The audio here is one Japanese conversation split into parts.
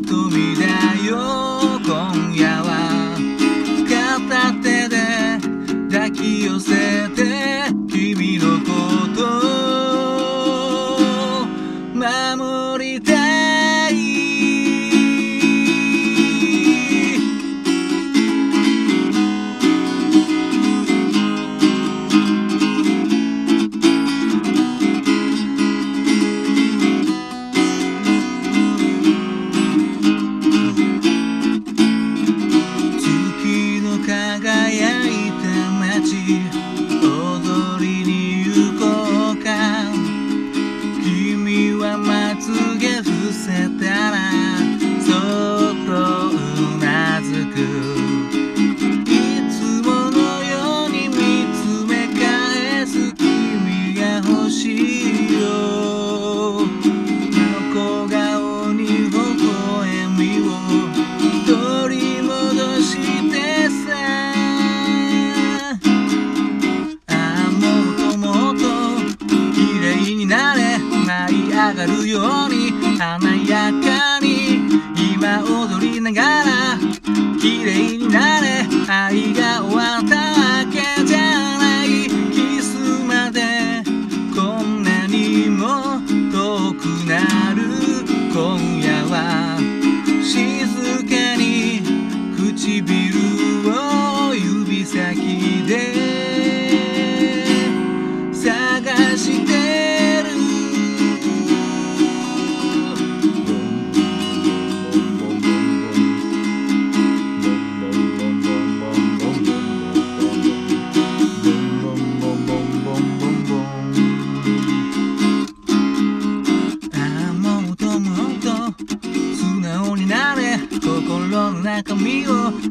瞳だよに華やかに今踊りながら綺麗になれ愛が終わった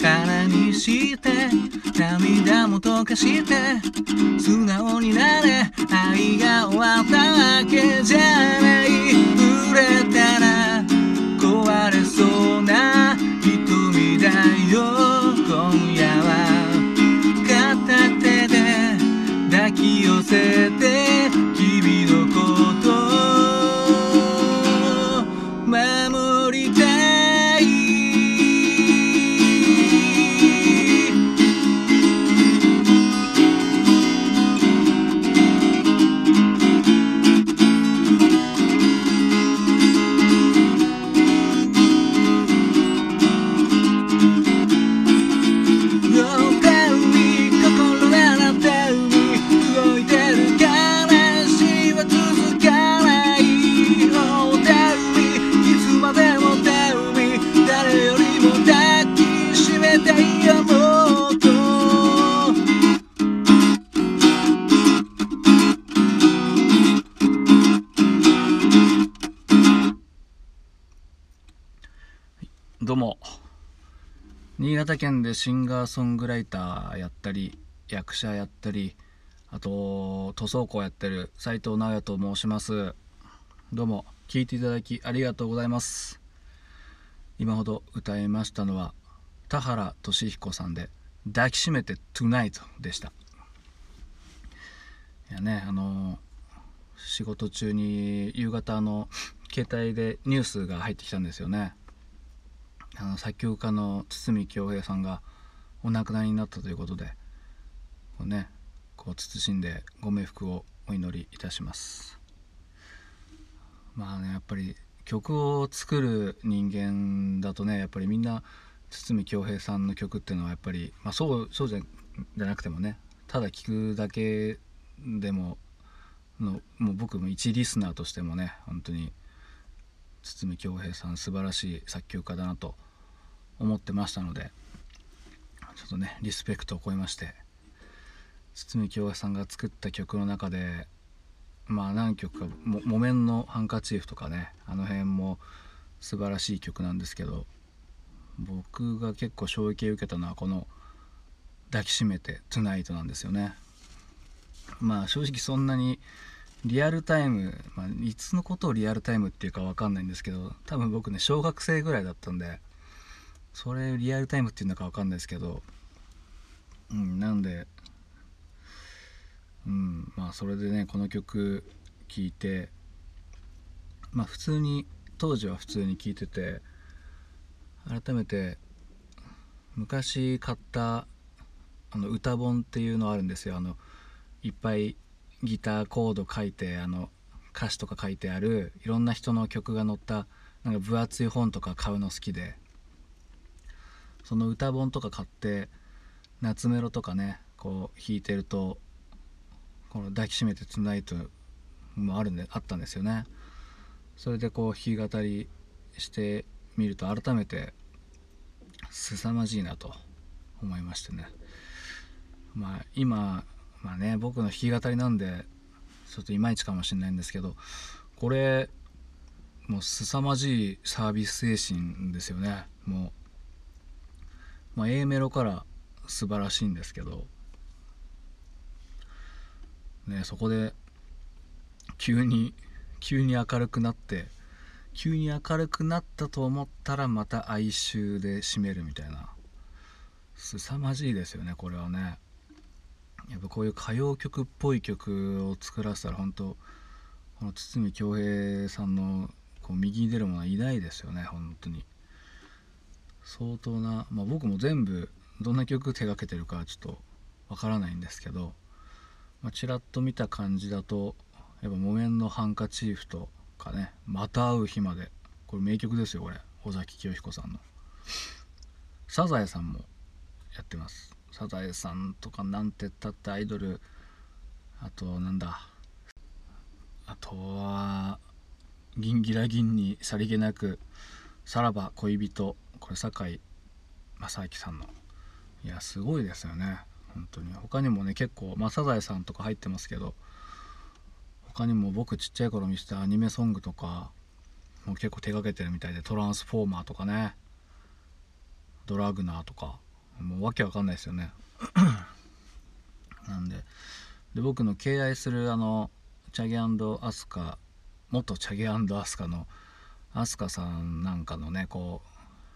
空にして涙も溶かして素直になれ愛が終わったわけじゃない。触れたら壊れそうな瞳だよ今夜は。片手で抱き寄せて新潟県でシンガーソングライターやったり役者やったりあと塗装工やってる斉藤直也と申します。どうも聴いていただきありがとうございます。今ほど歌いましたのは田原俊彦さんで「抱きしめて Tonight」でした。いやねあの仕事中に夕方の携帯でニュースが入ってきたんですよね。あの作曲家の堤恭平さんがお亡くなりになったということでこうねこう慎んでご冥福をお祈りいたします。まあねやっぱり曲を作る人間だとねやっぱりみんな堤恭平さんの曲っていうのはやっぱり、まあ、そうそうじゃなくてもねただ聴くだけでものもう僕も一リスナーとしてもね本当に堤恭平さん素晴らしい作曲家だなと思ってましたのでちょっとねリスペクトを超えまして堤京平さんが作った曲の中でまあ何曲か「木綿のハンカチーフ」とかねあの辺も素晴らしい曲なんですけど僕が結構衝撃を受けたのはこの「抱きしめてトゥナイト」なんですよね。まあ正直そんなにリアルタイム、まあ、いつのことをリアルタイムっていうか分かんないんですけど多分僕ね小学生ぐらいだったんでそれリアルタイムっていうのか分かんないですけどうんなんでうんまあそれでねこの曲聴いてまあ普通に当時は普通に聴いてて改めて昔買ったあの歌本っていうのあるんですよ。あのいっぱいギターコード書いてあの歌詞とか書いてあるいろんな人の曲が載ったなんか分厚い本とか買うの好きでその歌本とか買って夏メロとかねこう弾いてるとこの抱きしめてつないともあるんであったんですよね。それでこう弾き語りしてみると改めて凄まじいなと思いましてね。まあ今まあね僕の弾き語りなんでちょっといまいちかもしれないんですけどこれもう凄まじいサービス精神ですよね。もう、まあ、A メロから素晴らしいんですけどねそこで急に急に明るくなって急に明るくなったと思ったらまた哀愁で締めるみたいな。凄まじいですよねこれはね。やっぱこういう歌謡曲っぽい曲を作らせたら本当この堤恭平さんのこう右に出るものはいないですよね本当に。相当な、まあ、僕も全部どんな曲手がけてるかちょっとわからないんですけど、まあ、ちらっと見た感じだとやっぱ「木綿のハンカチーフ」とかね「また会う日まで」これ名曲ですよこれ。尾崎清彦さんの。サザエさんもやってます。サザエさんとかなんてったってアイドルあとなんだあとはギンギラギンにさりげなくさらば恋人これ堺正明さんの。いやすごいですよね。本当に。他にもね結構、まあ、サザエさんとか入ってますけど他にも僕ちっちゃい頃見せたアニメソングとかもう結構手がけてるみたいで「トランスフォーマー」とかね「ドラグナー」とかもうわけわかんないですよね。なんでで僕の敬愛するあのチャゲアスカ元チャゲアスカのアスカさんなんかのねこ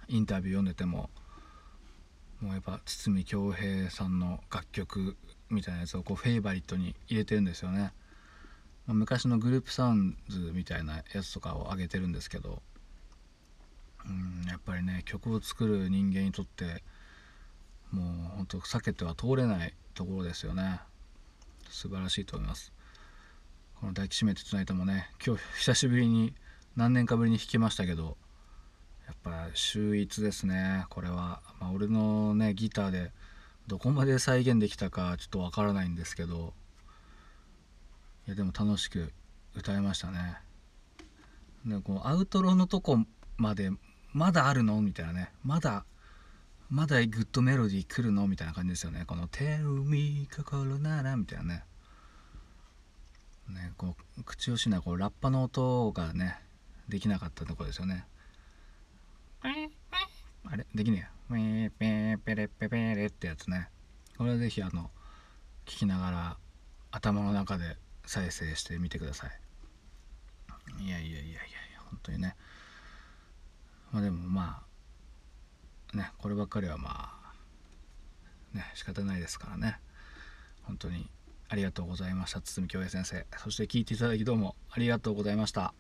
うインタビュー読んでてももうやっぱ堤恭平さんの楽曲みたいなやつをこうフェイバリットに入れてるんですよね、まあ、昔のグループサウンズみたいなやつとかを上げてるんですけどうんやっぱりね曲を作る人間にとってもうほんと避けては通れないところですよね。素晴らしいと思います。この抱きしめてつないだもね今日久しぶりに何年かぶりに弾きましたけどやっぱ秀逸ですね。これは、まあ、俺のねギターでどこまで再現できたかちょっとわからないんですけどいやでも楽しく歌えましたね。でこうアウトロのとこまでまだあるの？みたいなね。まだまだグッドメロディー来るの？みたいな感じですよね。この「Tell me 心なら」みたいなね。ねこう口をしなこうラッパの音がねできなかったところですよね。あれ？できねえペペレペペレってやつね。これはぜひあの聞きながら頭の中で再生してみてください。いやいやいやいやいや本当にね。まあでもまあねこればっかりはまあね仕方ないですからね。本当にありがとうございました。堤京平先生。そして聞いていただきどうもありがとうございました。